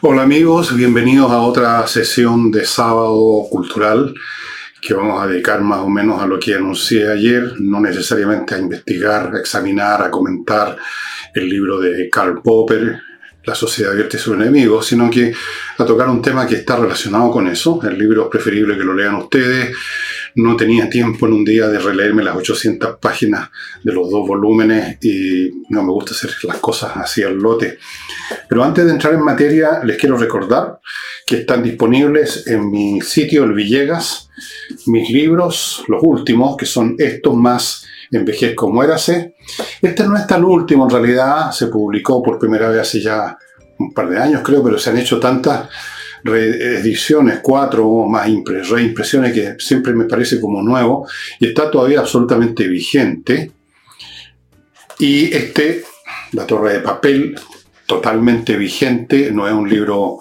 Hola amigos, bienvenidos a otra sesión de sábado cultural que vamos a dedicar más o menos a lo que anuncié ayer, no necesariamente a investigar, a examinar, a comentar el libro de Karl Popper, La sociedad abierta y sus enemigos, sino que a tocar un tema que está relacionado con eso. El libro es preferible que lo lean ustedes. No tenía tiempo en un día de releerme las 800 páginas de los dos volúmenes y no me gusta hacer las cosas así al lote. Pero antes de entrar en materia, les quiero recordar que están disponibles en mi sitio El Villegas mis libros, los últimos, que son estos más Envejezco Muérase. Este no es tan último, en realidad se publicó por primera vez hace ya un par de años, creo, pero se han hecho tantas reediciones, cuatro o más reimpresiones que siempre me parece como nuevo y está todavía absolutamente vigente. Y este, La Torre de Papel, totalmente vigente, no es un libro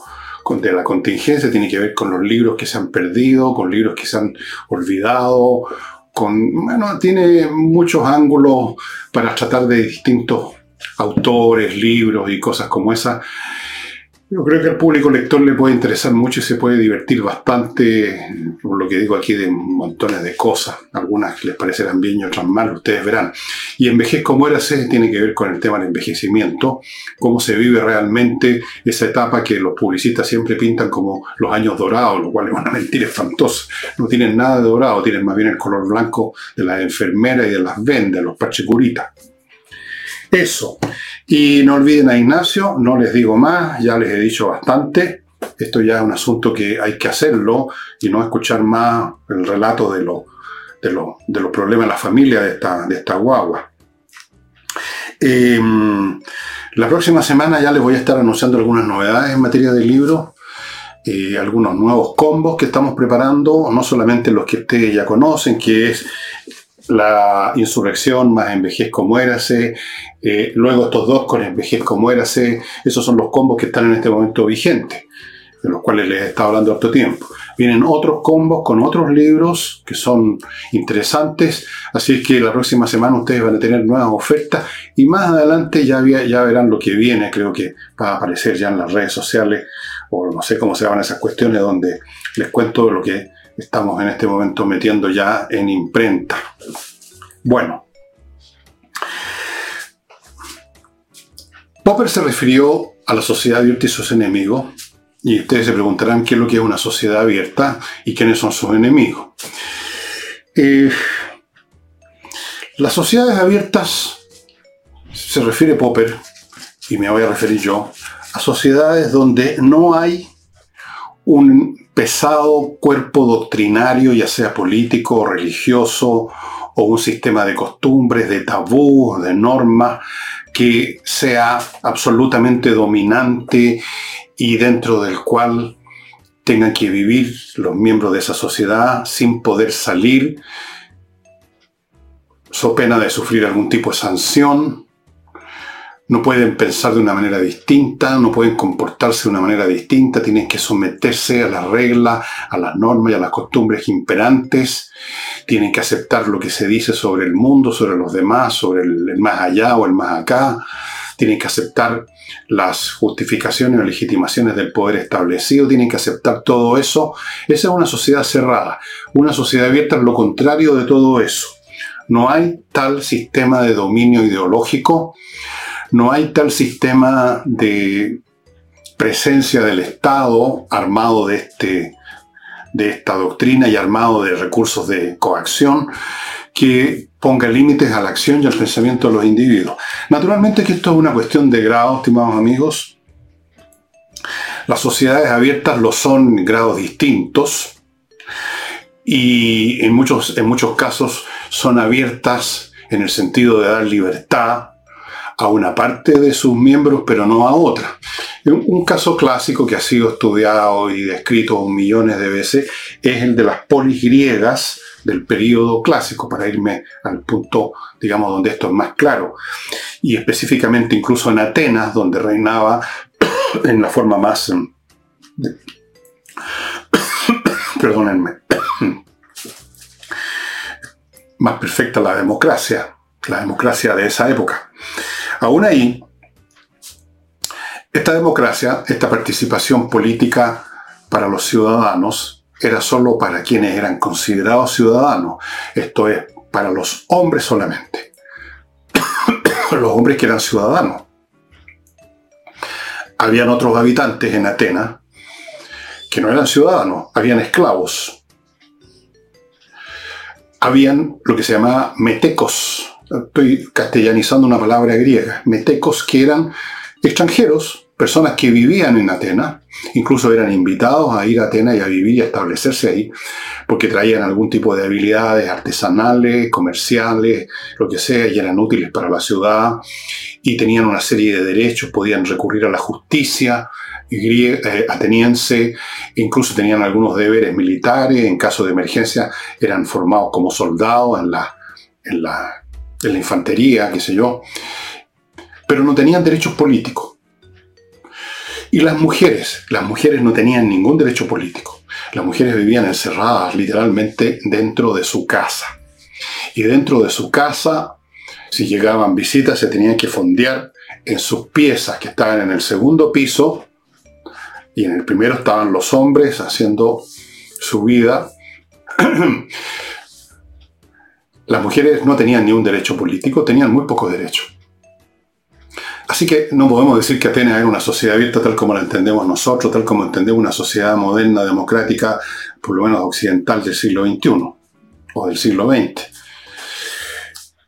de la contingencia, tiene que ver con los libros que se han perdido, con libros que se han olvidado, con, bueno, tiene muchos ángulos para tratar de distintos autores, libros y cosas como esa. Yo creo que al público lector le puede interesar mucho y se puede divertir bastante, por lo que digo aquí, de montones de cosas. Algunas les parecerán bien y otras mal, ustedes verán. Y Envejezco Muérase tiene que ver con el tema del envejecimiento, cómo se vive realmente esa etapa que los publicistas siempre pintan como los años dorados, lo cual es una mentira espantosa. No tienen nada de dorado, tienen más bien el color blanco de las enfermeras y de las vendas, los pachecuritas. Eso. Y no olviden a Ignacio, no les digo más, ya les he dicho bastante. Esto ya es un asunto que hay que hacerlo y no escuchar más el relato de, de, los problemas de la familia de esta, de esta guagua. Em, la próxima semana ya les voy a estar anunciando algunas novedades en materia de libros, eh, algunos nuevos combos que estamos preparando, no solamente los que ustedes ya conocen, que es la insurrección más envejezco muérase, eh, luego estos dos con envejezco muérase, esos son los combos que están en este momento vigentes, de los cuales les he estado hablando harto tiempo. Vienen otros combos con otros libros que son interesantes, así que la próxima semana ustedes van a tener nuevas ofertas y más adelante ya, ya verán lo que viene, creo que va a aparecer ya en las redes sociales o no sé cómo se llaman esas cuestiones donde les cuento lo que estamos en este momento metiendo ya en imprenta. Bueno, Popper se refirió a la sociedad abierta y sus enemigos, y ustedes se preguntarán qué es lo que es una sociedad abierta y quiénes son sus enemigos. Eh, las sociedades abiertas se refiere Popper, y me voy a referir yo, a sociedades donde no hay un pesado cuerpo doctrinario, ya sea político o religioso, o un sistema de costumbres, de tabús, de normas, que sea absolutamente dominante y dentro del cual tengan que vivir los miembros de esa sociedad sin poder salir, so pena de sufrir algún tipo de sanción, no pueden pensar de una manera distinta, no pueden comportarse de una manera distinta, tienen que someterse a las reglas, a las normas y a las costumbres imperantes, tienen que aceptar lo que se dice sobre el mundo, sobre los demás, sobre el, más allá o el más acá, tienen que aceptar las justificaciones o legitimaciones del poder establecido, tienen que aceptar todo eso. Esa es una sociedad cerrada. Una sociedad abierta es lo contrario de todo eso. No hay tal sistema de dominio ideológico no hay tal sistema de presencia del Estado armado de, este, de esta doctrina y armado de recursos de coacción que ponga límites a la acción y al pensamiento de los individuos. Naturalmente que esto es una cuestión de grado, estimados amigos. Las sociedades abiertas lo son en grados distintos y en muchos, en muchos casos son abiertas en el sentido de dar libertad a una parte de sus miembros, pero no a otra. Un caso clásico que ha sido estudiado y descrito millones de veces es el de las polis griegas del periodo clásico, para irme al punto, digamos, donde esto es más claro. Y específicamente incluso en Atenas, donde reinaba en la forma más... Em, perdónenme. más perfecta la democracia, la democracia de esa época. Aún ahí, Esta democracia, esta participación política para los ciudadanos, era solo para quienes eran considerados ciudadanos, esto es, para los hombres solamente, los hombres que eran ciudadanos. Habían otros habitantes en Atenas que no eran ciudadanos, habían esclavos. Habían lo que se llamaba metecos, estoy castellanizando una palabra griega, metecos que eran extranjeros, personas que vivían en Atenas, incluso eran invitados a ir a Atenas y a vivir y a establecerse ahí, porque traían algún tipo de habilidades artesanales, comerciales, lo que sea, y eran útiles para la ciudad, y tenían una serie de derechos, podían recurrir a la justicia eh, ateniense, incluso tenían algunos deberes militares, en caso de emergencia eran formados como soldados en la, en la, en la infantería, qué sé yo, pero no tenían derechos políticos. Y las mujeres, las mujeres no tenían ningún derecho político. Las mujeres vivían encerradas literalmente dentro de su casa. Y dentro de su casa, si llegaban visitas, se tenían que fondear en sus piezas que estaban en el segundo piso. Y en el primero estaban los hombres haciendo su vida. Las mujeres no tenían ni un derecho político, tenían muy pocos derechos. Así que no podemos decir que Atenas era una sociedad abierta tal como la entendemos nosotros, tal como entendemos una sociedad moderna, democrática, por lo menos occidental del siglo XXI o del siglo XX.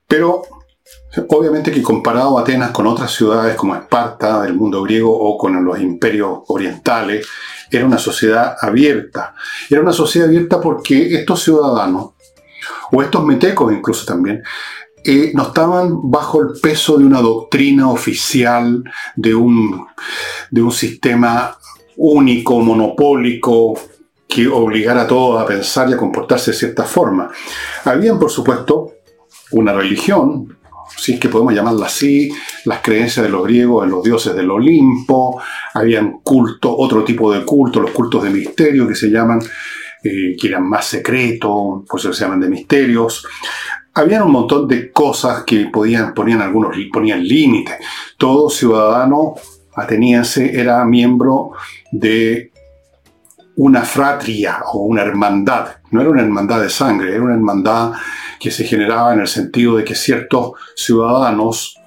Pero obviamente que comparado Atenas con otras ciudades como Esparta del mundo griego o con los imperios orientales, era una sociedad abierta. Era una sociedad abierta porque estos ciudadanos, o estos metecos incluso también, eh, no estaban bajo el peso de una doctrina oficial, de un, de un sistema único, monopólico, que obligara a todos a pensar y a comportarse de cierta forma. Habían, por supuesto, una religión, si es que podemos llamarla así, las creencias de los griegos en los dioses del Olimpo, habían culto, otro tipo de culto, los cultos de misterio que se llaman, eh, que eran más secretos, pues se llaman de misterios habían un montón de cosas que podían, ponían algunos ponían límites. Todo ciudadano ateniense era miembro de una fratria o una hermandad. No era una hermandad de sangre, era una hermandad que se generaba en el sentido de que ciertos ciudadanos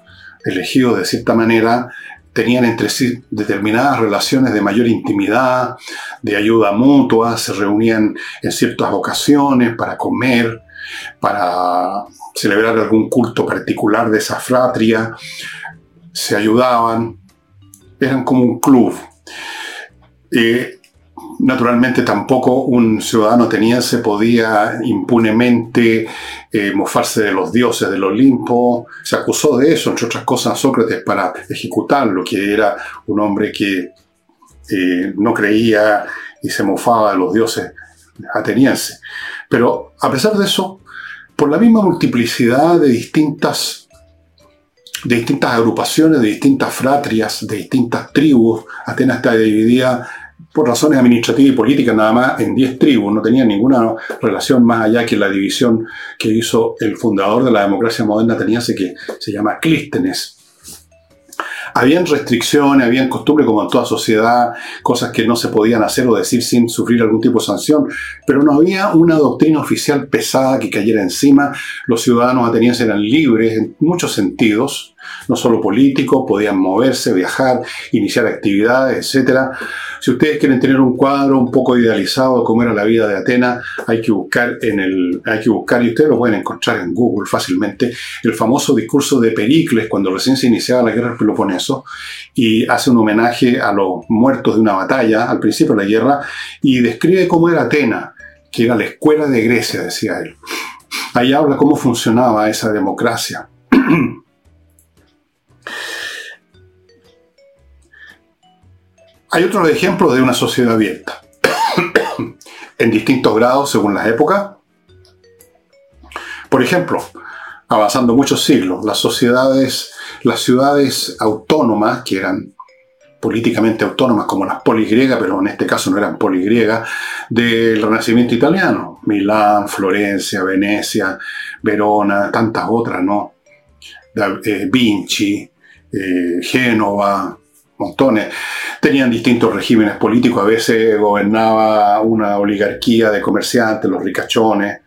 elegidos de cierta manera tenían entre sí determinadas relaciones de mayor intimidad, de ayuda mutua, se reunían en ciertas ocasiones para comer, para celebrar algún culto particular de esa fratria, se ayudaban, eran como un club. Naturalmente tampoco un ciudadano ateniense podía impunemente eh, mofarse de los dioses del Olimpo. Se acusó de eso, entre otras cosas, a Sócrates para ejecutarlo, que era un hombre que eh, no creía y se mofaba de los dioses atenienses. Pero a pesar de eso, por la misma multiplicidad de distintas, de distintas agrupaciones, de distintas fratrias, de distintas tribus, Atenas está dividida por razones administrativas y políticas nada más en 10 tribus, no tenía ninguna relación más allá que la división que hizo el fundador de la democracia moderna ateniense que se llama Clístenes habían restricciones, habían costumbres como en toda sociedad, cosas que no se podían hacer o decir sin sufrir algún tipo de sanción, pero no había una doctrina oficial pesada que cayera encima. Los ciudadanos atenienses eran libres en muchos sentidos, no solo políticos, podían moverse, viajar, iniciar actividades, etc. Si ustedes quieren tener un cuadro un poco idealizado de cómo era la vida de Atenas, hay que buscar en el, hay que buscar, y ustedes lo pueden encontrar en Google fácilmente, el famoso discurso de Pericles cuando recién se iniciaba la guerra del Peloponeso, y hace un homenaje a los muertos de una batalla al principio de la guerra, y describe cómo era Atenas, que era la escuela de Grecia, decía él. Ahí habla cómo funcionaba esa democracia. Hay otros ejemplos de una sociedad abierta, en distintos grados según las épocas. Por ejemplo, avanzando muchos siglos, las sociedades, las ciudades autónomas, que eran políticamente autónomas como las poligriegas, pero en este caso no eran poligriegas, del Renacimiento italiano, Milán, Florencia, Venecia, Verona, tantas otras, ¿no? Eh, Vinci, eh, Génova, montones. Tenían distintos regímenes políticos, a veces gobernaba una oligarquía de comerciantes, los ricachones,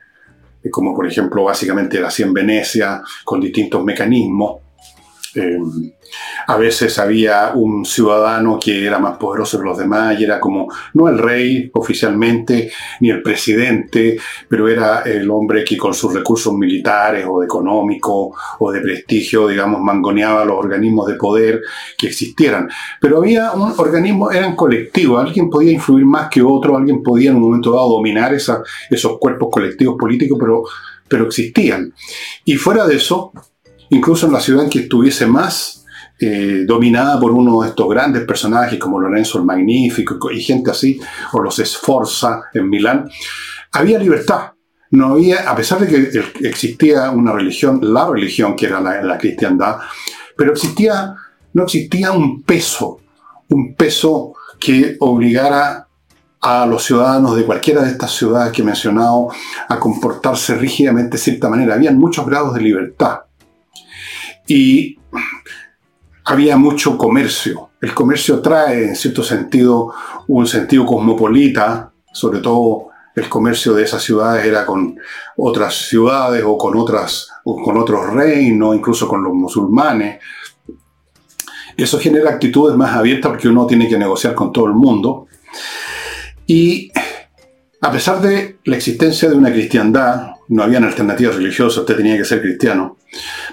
como por ejemplo básicamente era así en Venecia, con distintos mecanismos. Eh, a veces había un ciudadano que era más poderoso que los demás y era como, no el rey oficialmente, ni el presidente, pero era el hombre que con sus recursos militares o económicos o de prestigio, digamos, mangoneaba los organismos de poder que existieran. Pero había un organismo, eran colectivos, alguien podía influir más que otro, alguien podía en un momento dado dominar esos cuerpos colectivos políticos, pero, pero existían. Y fuera de eso, incluso en la ciudad en que estuviese más eh, dominada por uno de estos grandes personajes como Lorenzo el Magnífico y gente así, o los Sforza en Milán, había libertad. No había, a pesar de que existía una religión, la religión que era la, la cristiandad, pero existía, no existía un peso, un peso que obligara a los ciudadanos de cualquiera de estas ciudades que he mencionado a comportarse rígidamente de cierta manera. Habían muchos grados de libertad. Y había mucho comercio. El comercio trae, en cierto sentido, un sentido cosmopolita, sobre todo el comercio de esas ciudades era con otras ciudades o con, otras, o con otros reinos, incluso con los musulmanes. Eso genera actitudes más abiertas porque uno tiene que negociar con todo el mundo. Y a pesar de la existencia de una cristiandad, no habían alternativas religiosas, usted tenía que ser cristiano,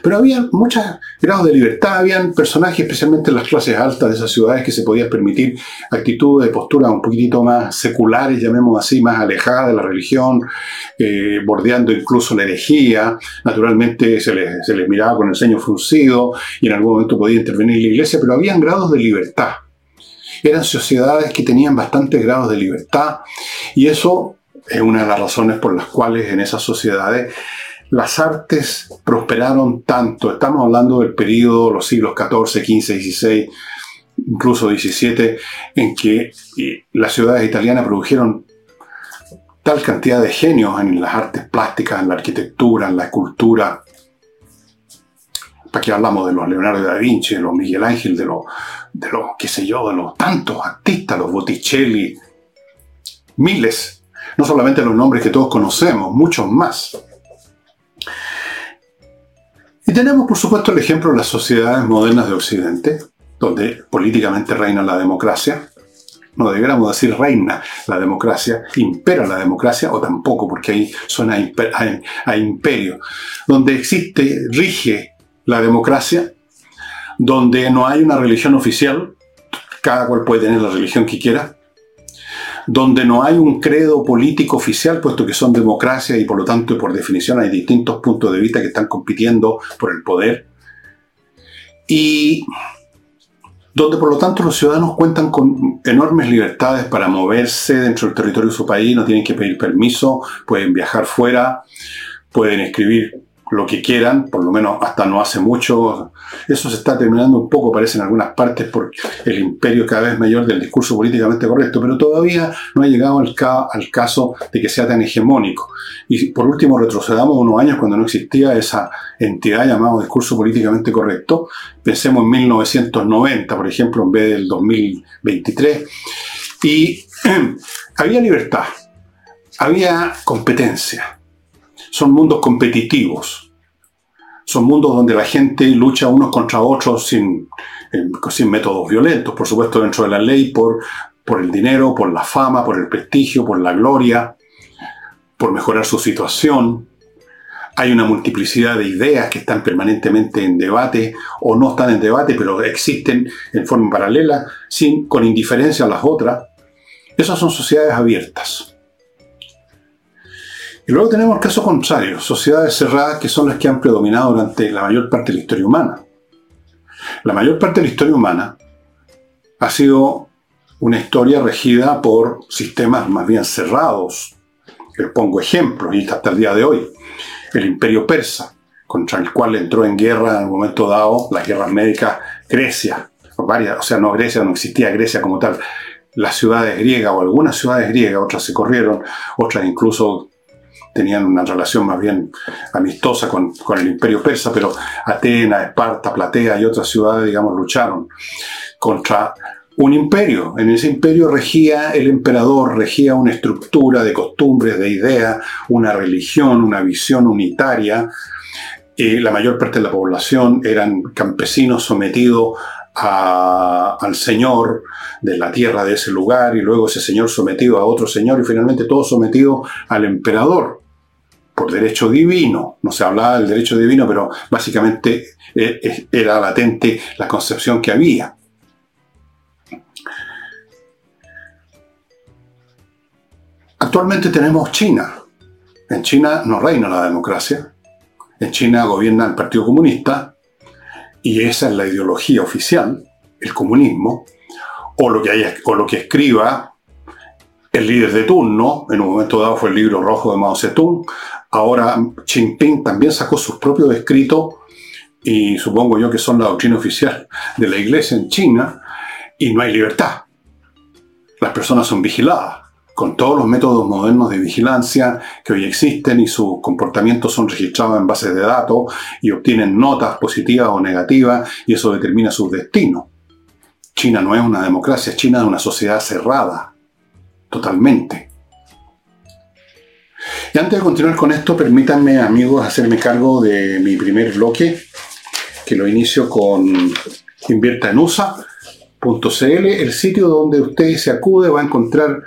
pero había muchos grados de libertad, habían personajes, especialmente en las clases altas de esas ciudades, que se podían permitir actitudes de postura un poquitito más seculares, llamemos así, más alejadas de la religión, eh, bordeando incluso la herejía. Naturalmente se les, se les miraba con el ceño fruncido y en algún momento podía intervenir la iglesia, pero habían grados de libertad. Eran sociedades que tenían bastantes grados de libertad y eso es una de las razones por las cuales en esas sociedades las artes prosperaron tanto. Estamos hablando del periodo, los siglos XIV, XV, XVI, incluso XVII, en que eh, las ciudades italianas produjeron tal cantidad de genios en las artes plásticas, en la arquitectura, en la escultura. ¿Para qué hablamos de los Leonardo da Vinci, de los Miguel Ángel, de los, de los, qué sé yo, de los tantos artistas, los Botticelli? Miles no solamente los nombres que todos conocemos, muchos más. Y tenemos, por supuesto, el ejemplo de las sociedades modernas de Occidente, donde políticamente reina la democracia. No deberíamos decir reina la democracia, impera la democracia, o tampoco, porque ahí suena a, imperio. Donde existe, rige la democracia, donde no hay una religión oficial, cada cual puede tener la religión que quiera, donde no hay un credo político oficial, puesto que son democracias y por lo tanto, por definición, hay distintos puntos de vista que están compitiendo por el poder. Y donde por lo tanto los ciudadanos cuentan con enormes libertades para moverse dentro del territorio de su país, no tienen que pedir permiso, pueden viajar fuera, pueden escribir lo que quieran, por lo menos hasta no hace mucho. Eso se está terminando un poco, parece en algunas partes, por el imperio cada vez mayor del discurso políticamente correcto, pero todavía no ha llegado al, caso de que sea tan hegemónico. Y por último, retrocedamos unos años cuando no existía esa entidad llamada discurso políticamente correcto. Pensemos en 1990, por ejemplo, en vez del 2023. Y había libertad, había competencia son mundos competitivos. Son mundos donde la gente lucha unos contra otros sin, sin métodos violentos, por supuesto dentro de la ley, por, por el dinero, por la fama, por el prestigio, por la gloria, por mejorar su situación. Hay una multiplicidad de ideas que están permanentemente en debate o no están en debate, pero existen en forma paralela, sin, con indiferencia a las otras. Esas son sociedades abiertas. Y luego tenemos el caso contrario, sociedades cerradas que son las que han predominado durante la mayor parte de la historia humana. La mayor parte de la historia humana ha sido una historia regida por sistemas más bien cerrados. Les pongo ejemplos, y hasta el día de hoy. El imperio persa, contra el cual entró en guerra en un momento dado las guerras médicas Grecia, varias, o sea, no Grecia, no existía Grecia como tal, las ciudades griegas o algunas ciudades griegas, otras se corrieron, otras incluso tenían una relación más bien amistosa con, con, el imperio persa, pero Atenas, Esparta, Platea y otras ciudades, digamos, lucharon contra un imperio. En ese imperio regía el emperador, regía una estructura de costumbres, de ideas, una religión, una visión unitaria. y la mayor parte de la población eran campesinos sometidos al señor de la tierra de ese lugar y luego ese señor sometido a otro señor y finalmente todo sometido al emperador por derecho divino. No se hablaba del derecho divino, pero básicamente eh, era latente la concepción que había. Actualmente tenemos China. En China no reina la democracia. En China gobierna el Partido Comunista y esa es la ideología oficial, el comunismo, o lo que, haya, o lo que escriba el líder de turno, en un momento dado fue el libro rojo de Mao Zedong, ahora Xi Jinping también sacó sus propios escritos y supongo yo que son la doctrina oficial de la iglesia en China y no hay libertad. Las personas son vigiladas con todos los métodos modernos de vigilancia que hoy existen y sus comportamientos son registrados en bases de datos y obtienen notas positivas o negativas y eso determina su destino. China no es una democracia, China es una sociedad cerrada, totalmente. Y antes de continuar con esto, permítanme amigos hacerme cargo de mi primer bloque, que lo inicio con invierta en USA.cl, el sitio donde usted se acude va a encontrar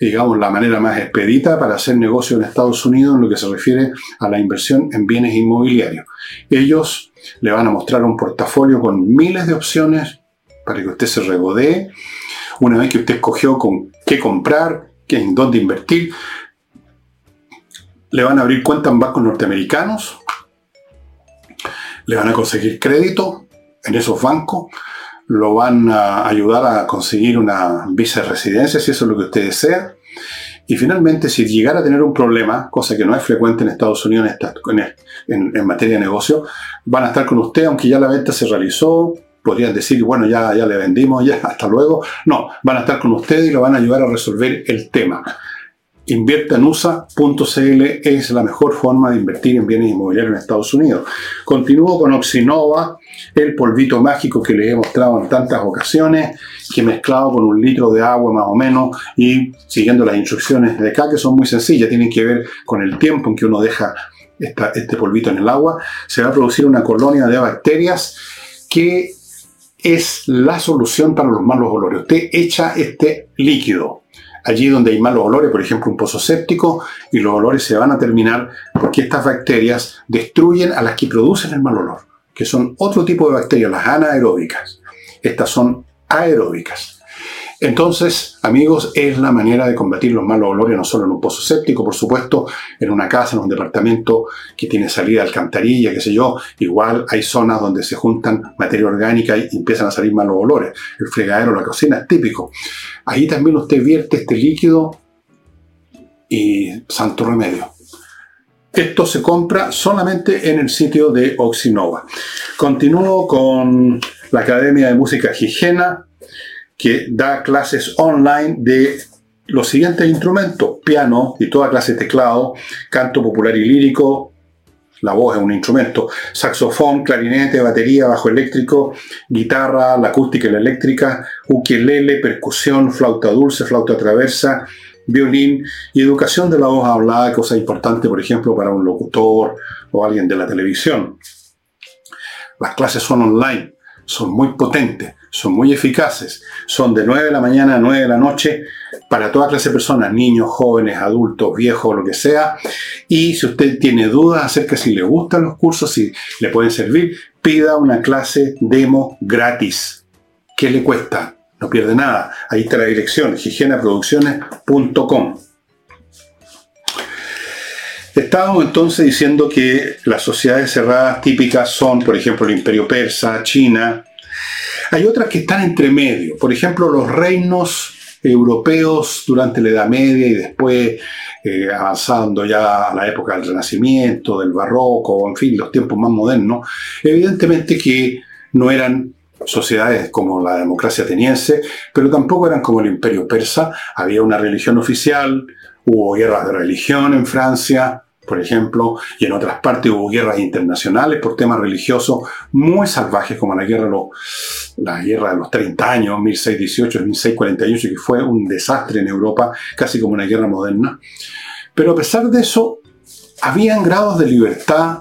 digamos, la manera más expedita para hacer negocio en Estados Unidos en lo que se refiere a la inversión en bienes inmobiliarios. Ellos le van a mostrar un portafolio con miles de opciones para que usted se regodee. Una vez que usted escogió con qué comprar, en dónde invertir, le van a abrir cuenta en bancos norteamericanos, le van a conseguir crédito en esos bancos, lo van a ayudar a conseguir una visa de residencia, si eso es lo que usted desea. Y finalmente, si llegara a tener un problema, cosa que no es frecuente en Estados Unidos en, en, materia de negocio, van a estar con usted, aunque ya la venta se realizó, podrían decir, bueno, ya, ya le vendimos, ya, hasta luego. No, van a estar con usted y lo van a ayudar a resolver el tema inviertanusa.cl es la mejor forma de invertir en bienes inmobiliarios en Estados Unidos. Continúo con Oxinova, el polvito mágico que les he mostrado en tantas ocasiones, que mezclado con un litro de agua más o menos y siguiendo las instrucciones de acá, que son muy sencillas, tienen que ver con el tiempo en que uno deja este polvito en el agua, se va a producir una colonia de bacterias que es la solución para los malos olores. Usted echa este líquido allí donde hay malos olores, por ejemplo un pozo séptico, y los olores se van a terminar porque estas bacterias destruyen a las que producen el mal olor, que son otro tipo de bacterias, las anaeróbicas. Estas son aeróbicas. Entonces, amigos, es la manera de combatir los malos olores, no solo en un pozo séptico, por supuesto, en una casa, en un departamento que tiene salida alcantarilla, qué sé yo. Igual hay zonas donde se juntan materia orgánica y empiezan a salir malos olores. El fregadero, la cocina típico. Ahí también usted vierte este líquido y santo remedio. Esto se compra solamente en el sitio de Oxinova. Continúo con la Academia de Música Higiena que da clases online de los siguientes instrumentos, piano y toda clase de teclado, canto popular y lírico, la voz es un instrumento, saxofón, clarinete, batería, bajo eléctrico, guitarra, la acústica y la eléctrica, ukelele, percusión, flauta dulce, flauta traversa, violín y educación de la voz hablada, cosa importante, por ejemplo, para un locutor o alguien de la televisión. Las clases son online, son muy potentes son muy eficaces. Son de 9 de la mañana a 9 de la noche para toda clase de personas, niños, jóvenes, adultos, viejos, lo que sea. Y si usted tiene dudas acerca de si le gustan los cursos, si le pueden servir, pida una clase demo gratis. ¿Qué le cuesta? No pierde nada. Ahí está la dirección, higienaproducciones.com. Estábamos entonces diciendo que las sociedades cerradas típicas son, por ejemplo, el Imperio Persa, China, hay otras que están entre medio. Por ejemplo, los reinos europeos durante la Edad Media y después eh, avanzando ya a la época del Renacimiento, del Barroco, en fin, los tiempos más modernos, evidentemente que no eran sociedades como la democracia ateniense, pero tampoco eran como el imperio persa. Había una religión oficial, hubo guerras de religión en Francia, por ejemplo, y en otras partes hubo guerras internacionales por temas religiosos muy salvajes, como la guerra, la guerra de los 30 años, 1618, 1648, que fue un desastre en Europa, casi como una guerra moderna. Pero a pesar de eso, habían grados de libertad,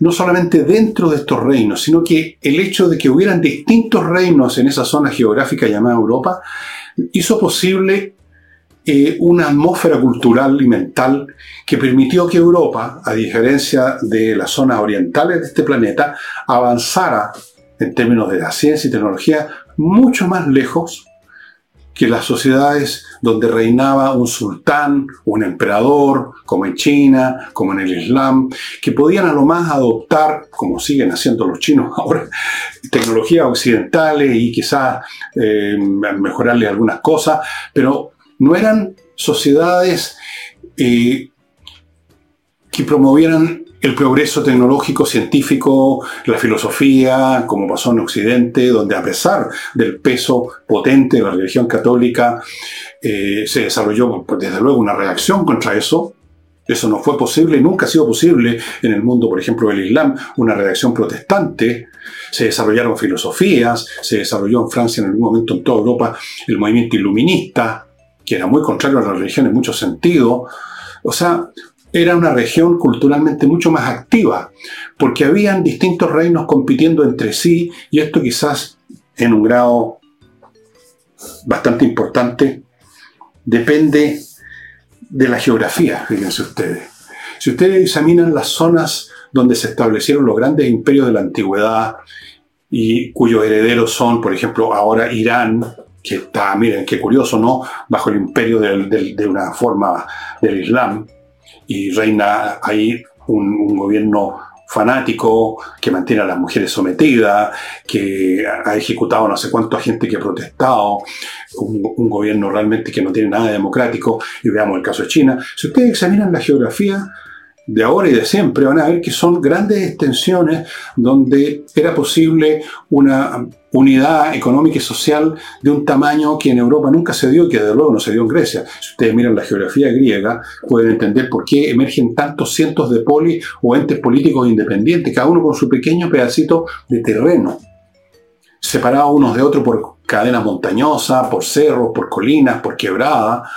no solamente dentro de estos reinos, sino que el hecho de que hubieran distintos reinos en esa zona geográfica llamada Europa, hizo posible eh, una atmósfera cultural y mental que permitió que Europa, a diferencia de las zonas orientales de este planeta, avanzara en términos de la ciencia y tecnología mucho más lejos que las sociedades donde reinaba un sultán, un emperador, como en China, como en el Islam, que podían a lo más adoptar, como siguen haciendo los chinos ahora, tecnologías occidentales y quizás eh, mejorarle algunas cosas, pero no eran sociedades eh, que promovieran el progreso tecnológico, científico, la filosofía, como pasó en Occidente, donde a pesar del peso potente de la religión católica, eh, se desarrolló pues, desde luego una reacción contra eso. Eso no fue posible, nunca ha sido posible en el mundo, por ejemplo, del Islam, una reacción protestante. Se desarrollaron filosofías, se desarrolló en Francia en algún momento, en toda Europa, el movimiento iluminista, que era muy contrario a la religión en muchos sentidos. O sea, era una región culturalmente mucho más activa, porque habían distintos reinos compitiendo entre sí, y esto quizás en un grado bastante importante depende de la geografía, fíjense ustedes. Si ustedes examinan las zonas donde se establecieron los grandes imperios de la antigüedad y cuyos herederos son, por ejemplo, ahora Irán, que está, miren, qué curioso, ¿no? Bajo el imperio de una forma del Islam, y reina ahí un, gobierno fanático que mantiene a las mujeres sometidas, que ha ejecutado no sé cuánto gente que ha protestado, un, un, gobierno realmente que no tiene nada de democrático, y veamos el caso de China. Si ustedes examinan la geografía de ahora y de siempre, van a ver que son grandes extensiones donde era posible una unidad económica y social de un tamaño que en Europa nunca se dio y que desde luego no se dio en Grecia. Si ustedes miran la geografía griega, pueden entender por qué emergen tantos cientos de polis o entes políticos independientes, cada uno con su pequeño pedacito de terreno, separados unos de otros por cadenas montañosas, por cerros, por colinas, por quebradas.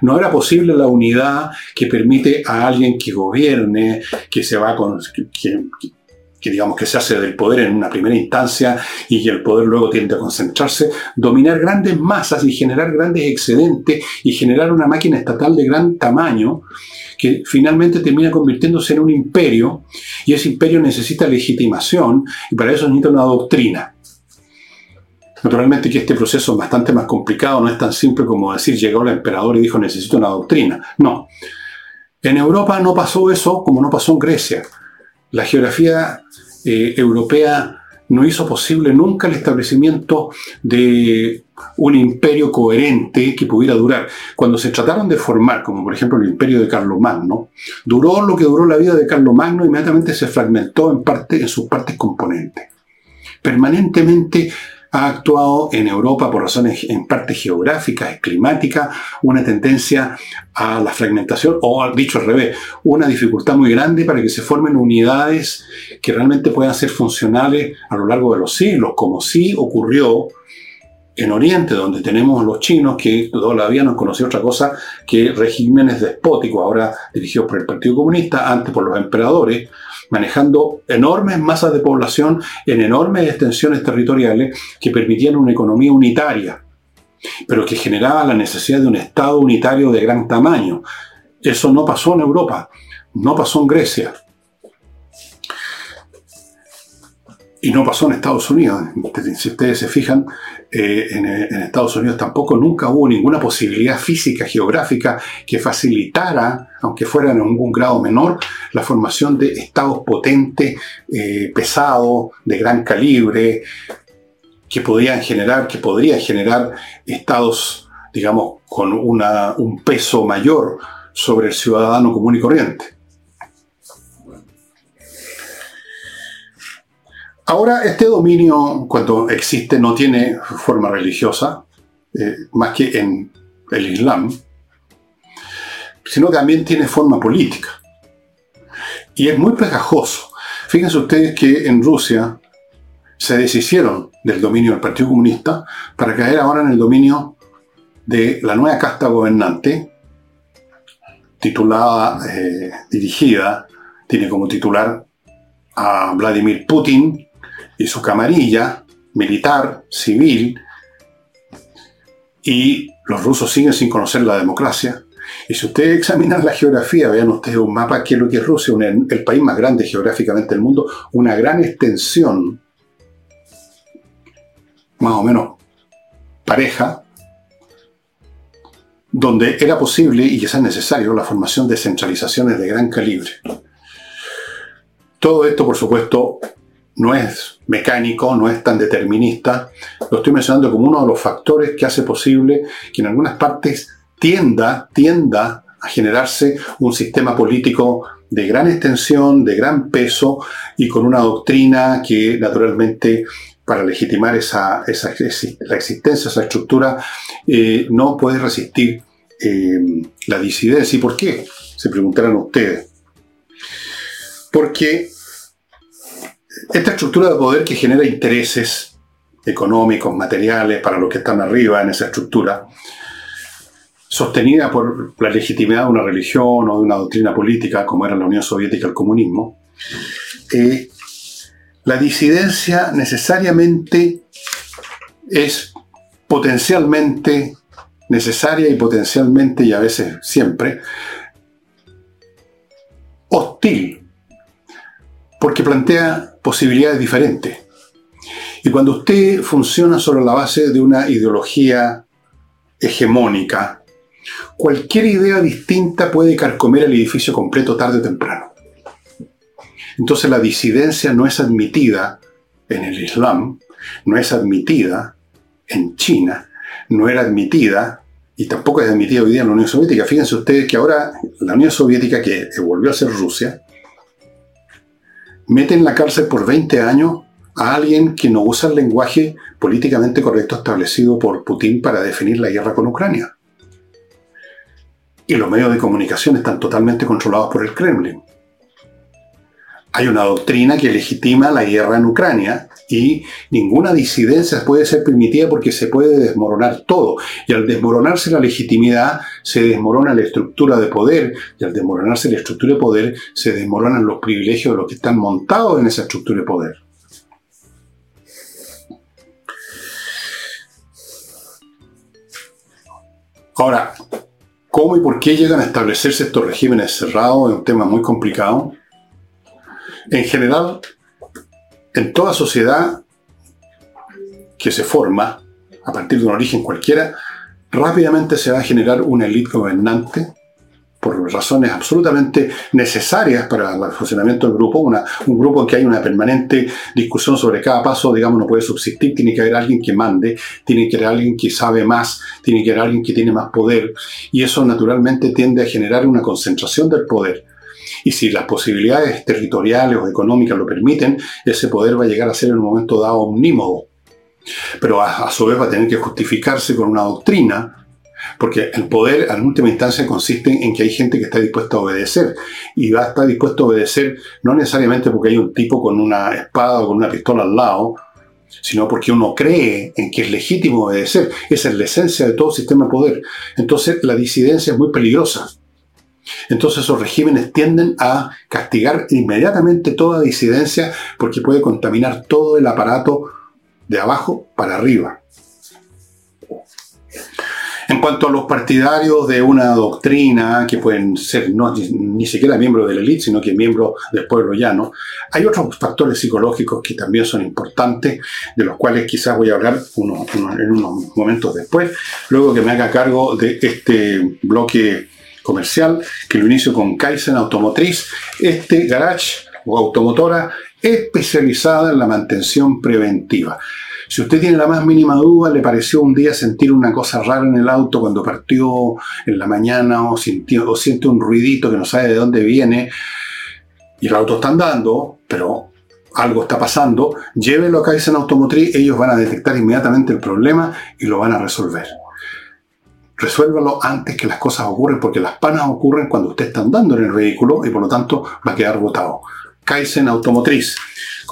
No era posible la unidad que permite a alguien que gobierne, que se va con, que, que digamos que se hace del poder en una primera instancia y que el poder luego tiende a concentrarse, dominar grandes masas y generar grandes excedentes y generar una máquina estatal de gran tamaño que finalmente termina convirtiéndose en un imperio y ese imperio necesita legitimación y para eso necesita una doctrina. Naturalmente que este proceso es bastante más complicado, no es tan simple como decir llegó el emperador y dijo necesito una doctrina. No. En Europa no pasó eso como no pasó en Grecia. La geografía eh, europea no hizo posible nunca el establecimiento de un imperio coherente que pudiera durar. Cuando se trataron de formar, como por ejemplo el imperio de Carlomagno, duró lo que duró la vida de Carlomagno, inmediatamente se fragmentó en, parte, en sus partes componentes. Permanentemente ha actuado en Europa por razones en parte geográficas, climáticas, una tendencia a la fragmentación o, dicho al revés, una dificultad muy grande para que se formen unidades que realmente puedan ser funcionales a lo largo de los siglos, como sí ocurrió en Oriente, donde tenemos los chinos que todavía no conocido otra cosa que regímenes despóticos, ahora dirigidos por el Partido Comunista, antes por los emperadores, manejando enormes masas de población en enormes extensiones territoriales que permitían una economía unitaria, pero que generaba la necesidad de un Estado unitario de gran tamaño. Eso no pasó en Europa, no pasó en Grecia. Y no pasó en Estados Unidos. Si ustedes se fijan, eh, en, Estados Unidos tampoco nunca hubo ninguna posibilidad física, geográfica, que facilitara, aunque fuera en algún grado menor, la formación de estados potentes, eh, pesados, de gran calibre, que podían generar, que podrían generar estados, digamos, con un peso mayor sobre el ciudadano común y corriente. Ahora, este dominio, cuando existe, no tiene forma religiosa, eh, más que en el Islam, sino también tiene forma política. Y es muy pegajoso. Fíjense ustedes que en Rusia se deshicieron del dominio del Partido Comunista para caer ahora en el dominio de la nueva casta gobernante, titulada, eh, dirigida, tiene como titular a Vladimir Putin y su camarilla militar, civil, y los rusos siguen sin conocer la democracia. Y si ustedes examinan la geografía, vean ustedes un mapa que es lo que es Rusia, el país más grande geográficamente del mundo, una gran extensión, más o menos pareja, donde era posible y quizás necesario la formación de centralizaciones de gran calibre. Todo esto, por supuesto, no es mecánico, no es tan determinista. Lo estoy mencionando como uno de los factores que hace posible que en algunas partes tienda, tienda a generarse un sistema político de gran extensión, de gran peso y con una doctrina que naturalmente para legitimar esa, la existencia, esa estructura, eh, no puede resistir eh, la disidencia. ¿Y por qué? Se preguntarán ustedes. Porque esta estructura de poder que genera intereses económicos, materiales, para los que están arriba en esa estructura, sostenida por la legitimidad de una religión o de una doctrina política, como era la Unión Soviética el comunismo, eh, la disidencia necesariamente es potencialmente necesaria y potencialmente y a veces siempre hostil porque plantea posibilidades diferentes. Y cuando usted funciona sobre la base de una ideología hegemónica, cualquier idea distinta puede carcomer el edificio completo tarde o temprano. Entonces la disidencia no es admitida en el Islam, no es admitida en China, no era admitida y tampoco es admitida hoy día en la Unión Soviética. Fíjense ustedes que ahora la Unión Soviética, que volvió a ser Rusia, mete en la cárcel por 20 años a alguien que no usa el lenguaje políticamente correcto establecido por Putin para definir la guerra con Ucrania. Y los medios de comunicación están totalmente controlados por el Kremlin. Hay una doctrina que legitima la guerra en Ucrania y ninguna disidencia puede ser permitida porque se puede desmoronar todo. Y al desmoronarse la legitimidad, se desmorona la estructura de poder. Y al desmoronarse la estructura de poder, se desmoronan los privilegios de los que están montados en esa estructura de poder. Ahora, ¿cómo y por qué llegan a establecerse estos regímenes cerrados? Es un tema muy complicado. En general, en toda sociedad que se forma, a partir de un origen cualquiera, rápidamente se va a generar una élite gobernante por razones absolutamente necesarias para el funcionamiento del grupo, un grupo en que hay una permanente discusión sobre cada paso, digamos, no puede subsistir, tiene que haber alguien que mande, tiene que haber alguien que sabe más, tiene que haber alguien que tiene más poder, y eso naturalmente tiende a generar una concentración del poder. Y si las posibilidades territoriales o económicas lo permiten, ese poder va a llegar a ser en un momento dado omnímodo. Pero a, su vez va a tener que justificarse con una doctrina porque el poder, en última instancia, consiste en que hay gente que está dispuesta a obedecer. Y va a estar dispuesto a obedecer no necesariamente porque hay un tipo con una espada o con una pistola al lado, sino porque uno cree en que es legítimo obedecer. Esa es la esencia de todo sistema de poder. Entonces, la disidencia es muy peligrosa. Entonces esos regímenes tienden a castigar inmediatamente toda disidencia porque puede contaminar todo el aparato de abajo para arriba. En cuanto a los partidarios de una doctrina, que pueden ser no, ni siquiera miembros de la élite, sino que miembros del pueblo llano, hay otros factores psicológicos que también son importantes, de los cuales quizás voy a hablar en unos momentos después, luego que me haga cargo de este bloque comercial, que lo inicio con Kaizen Automotriz, este garage o automotora especializada en la mantención preventiva. Si usted tiene la más mínima duda, le pareció un día sentir una cosa rara en el auto cuando partió en la mañana o, siente un ruidito que no sabe de dónde viene y el auto está andando, pero algo está pasando, llévelo a Kaizen Automotriz, ellos van a detectar inmediatamente el problema y lo van a resolver. resuélvalo antes que las cosas ocurren, porque las panas ocurren cuando usted está andando en el vehículo y por lo tanto va a quedar botado. Kaizen Automotriz.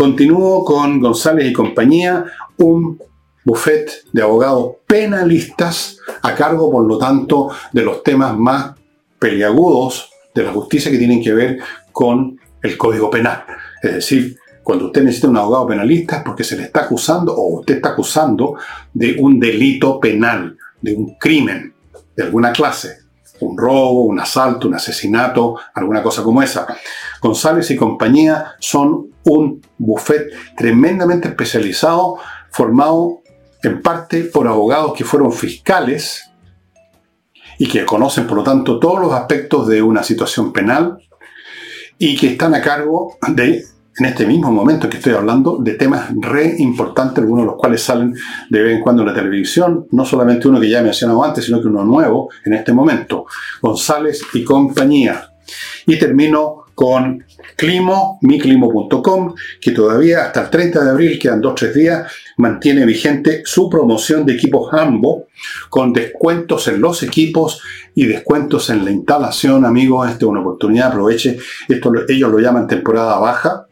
Continúo con González y compañía, un buffet de abogados penalistas a cargo, por lo tanto, de los temas más peliagudos de la justicia que tienen que ver con el Código Penal. Es decir, cuando usted necesita un abogado penalista es porque se le está acusando o usted está acusando de un delito penal, de un crimen de alguna clase, un robo, un asalto, un asesinato, alguna cosa como esa. González y compañía son un buffet tremendamente especializado, formado en parte por abogados que fueron fiscales y que conocen, por lo tanto, todos los aspectos de una situación penal y que están a cargo de en este mismo momento que estoy hablando de temas re importantes, algunos de los cuales salen de vez en cuando en la televisión, no solamente uno que ya he mencionado antes, sino que uno nuevo en este momento, González y compañía. Y termino con Climo, miclimo.com, que todavía hasta el 30 de abril, quedan 2-3 días, mantiene vigente su promoción de equipos Hambo, con descuentos en los equipos y descuentos en la instalación, amigos. Esta es una oportunidad, aproveche. Esto ellos lo llaman temporada baja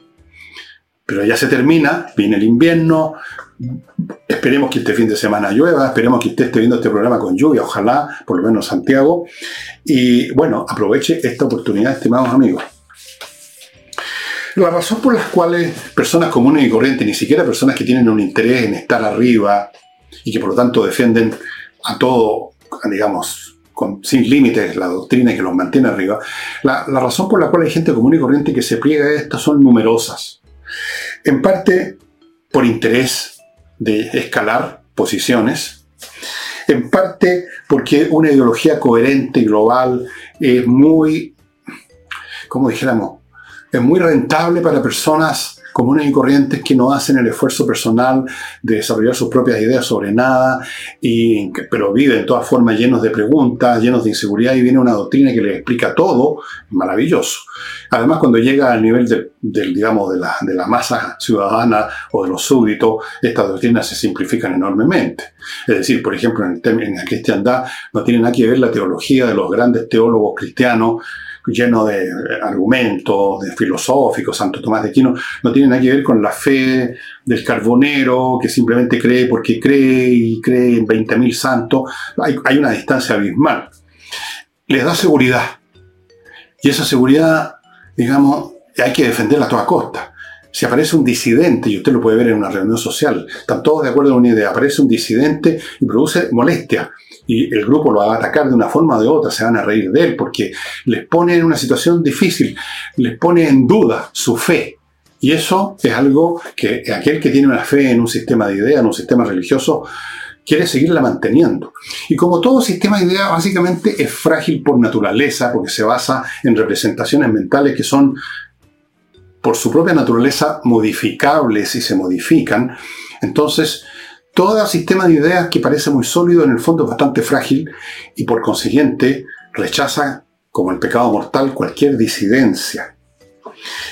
pero ya se termina, viene el invierno, esperemos que este fin de semana llueva, esperemos que usted esté viendo este programa con lluvia, ojalá, por lo menos Santiago. Y bueno, aproveche esta oportunidad, estimados amigos. La razón por las cuales personas comunes y corrientes, ni siquiera personas que tienen un interés en estar arriba y que por lo tanto defienden a todo, digamos, sin límites la doctrina que los mantiene arriba, la, la razón por la cual hay gente común y corriente que se pliega a esto son numerosas. En parte por interés de escalar posiciones, en parte porque una ideología coherente y global es muy, como dijéramos, es muy rentable para personas comunes y corrientes que no hacen el esfuerzo personal de desarrollar sus propias ideas sobre nada, y, pero viven de todas formas llenos de preguntas, llenos de inseguridad y viene una doctrina que les explica todo, maravilloso. Además, cuando llega al nivel de, digamos, de la, de la masa ciudadana o de los súbditos, estas doctrinas se simplifican enormemente. Es decir, por ejemplo, en, el, en la cristiandad no tiene nada que ver la teología de los grandes teólogos cristianos lleno de argumentos, filosóficos, Santo Tomás de Aquino, no tiene nada que ver con la fe del carbonero que simplemente cree porque cree y cree en 20.000 santos. Hay, hay una distancia abismal. Les da seguridad. Y esa seguridad, digamos, hay que defenderla a toda costa. Si aparece un disidente, y usted lo puede ver en una reunión social, están todos de acuerdo en una idea, aparece un disidente y produce molestia y el grupo lo va a atacar de una forma o de otra, se van a reír de él porque les pone en una situación difícil, les pone en duda su fe. Y eso es algo que aquel que tiene una fe en un sistema de ideas, en un sistema religioso, quiere seguirla manteniendo. Y como todo sistema de ideas, básicamente es frágil por naturaleza, porque se basa en representaciones mentales que son, por su propia naturaleza, modificables y se modifican. Entonces, todo sistema de ideas que parece muy sólido en el fondo es bastante frágil y por consiguiente rechaza como el pecado mortal cualquier disidencia.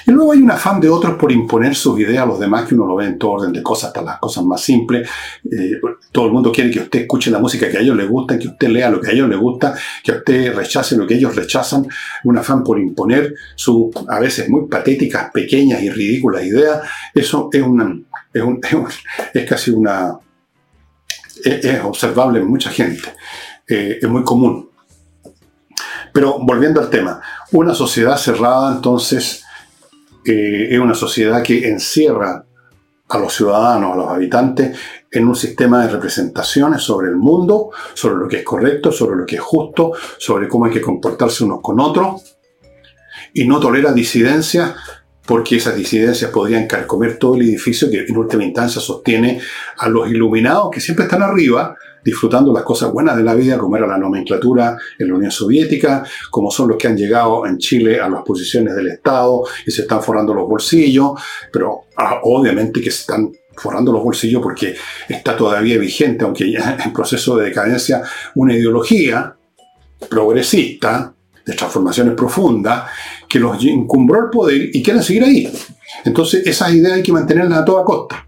Y luego hay un afán de otros por imponer sus ideas a los demás, que uno lo ve en todo orden de cosas, hasta las cosas más simples. Eh, todo el mundo quiere que usted escuche la música que a ellos les gusta, que usted lea lo que a ellos les gusta, que usted rechace lo que ellos rechazan. Un afán por imponer sus, a veces muy patéticas, pequeñas y ridículas ideas. Eso es, una, es casi una, es, observable en mucha gente, eh, es muy común. Pero volviendo al tema, una sociedad cerrada entonces eh, es una sociedad que encierra a los ciudadanos, a los habitantes, en un sistema de representaciones sobre el mundo, sobre lo que es correcto, sobre lo que es justo, sobre cómo hay que comportarse unos con otros, y no tolera disidencias porque esas disidencias podrían carcomer todo el edificio que en última instancia sostiene a los iluminados que siempre están arriba, disfrutando las cosas buenas de la vida, como era la nomenclatura en la Unión Soviética, como son los que han llegado en Chile a las posiciones del Estado y se están forrando los bolsillos, pero ah, obviamente que se están forrando los bolsillos porque está todavía vigente, aunque ya en proceso de decadencia, una ideología progresista de transformaciones profundas que los encumbró el poder y quieren seguir ahí. Entonces, esas ideas hay que mantenerlas a toda costa.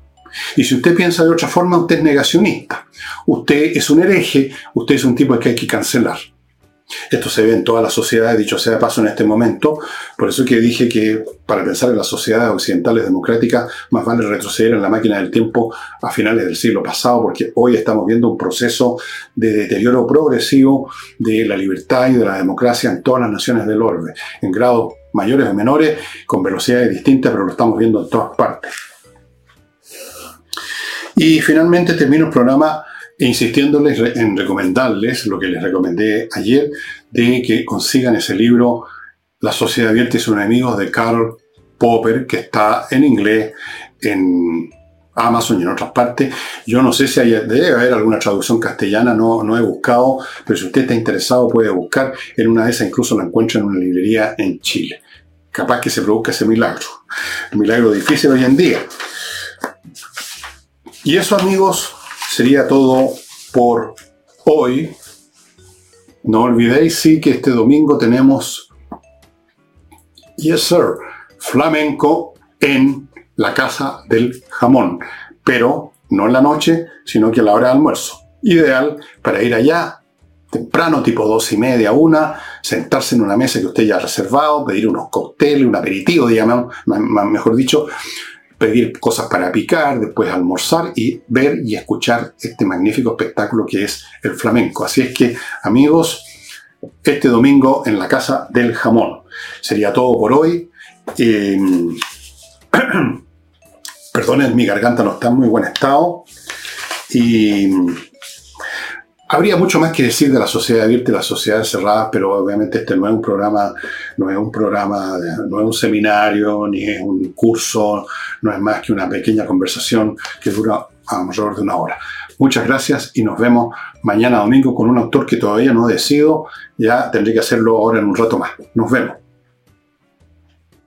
Y si usted piensa de otra forma, usted es negacionista. Usted es un hereje, usted es un tipo que hay que cancelar. Esto se ve en todas las sociedades, dicho sea de paso en este momento. Por eso que dije que para pensar en las sociedades occidentales democráticas, más vale retroceder en la máquina del tiempo a finales del siglo pasado, porque hoy estamos viendo un proceso de deterioro progresivo de la libertad y de la democracia en todas las naciones del orbe, en grados mayores o menores, con velocidades distintas, pero lo estamos viendo en todas partes. Y finalmente termino el programa insistiéndoles en recomendarles lo que les recomendé ayer, de que consigan ese libro La sociedad abierta y sus enemigos de Karl Popper, que está en inglés, en Amazon y en otras partes. Yo no sé si hay, debe haber alguna traducción castellana, no, no he buscado, pero si usted está interesado puede buscar. En una de esas incluso la encuentra en una librería en Chile. Capaz que se produzca ese milagro. Un milagro difícil hoy en día. Y eso amigos sería todo por hoy. No olvidéis, sí, que este domingo tenemos, yes sir, flamenco en la casa del jamón, pero no en la noche, sino que a la hora de almuerzo. Ideal para ir allá temprano, tipo dos y media, una, sentarse en una mesa que usted ya ha reservado, pedir unos cócteles, un aperitivo, digamos, mejor dicho, pedir cosas para picar, después almorzar y ver y escuchar este magnífico espectáculo que es el flamenco. Así es que, amigos, este domingo en la Casa del Jamón. Sería todo por hoy. Eh, perdonen, mi garganta no está en muy buen estado. Y Habría mucho más que decir de la sociedad abierta y las sociedades cerradas, pero obviamente este no es un programa, no es un programa, no es un seminario, ni es un curso, no es más que una pequeña conversación que dura alrededor de una hora. Muchas gracias y nos vemos mañana domingo con un autor que todavía no decido, ya tendré que hacerlo ahora en un rato más. Nos vemos.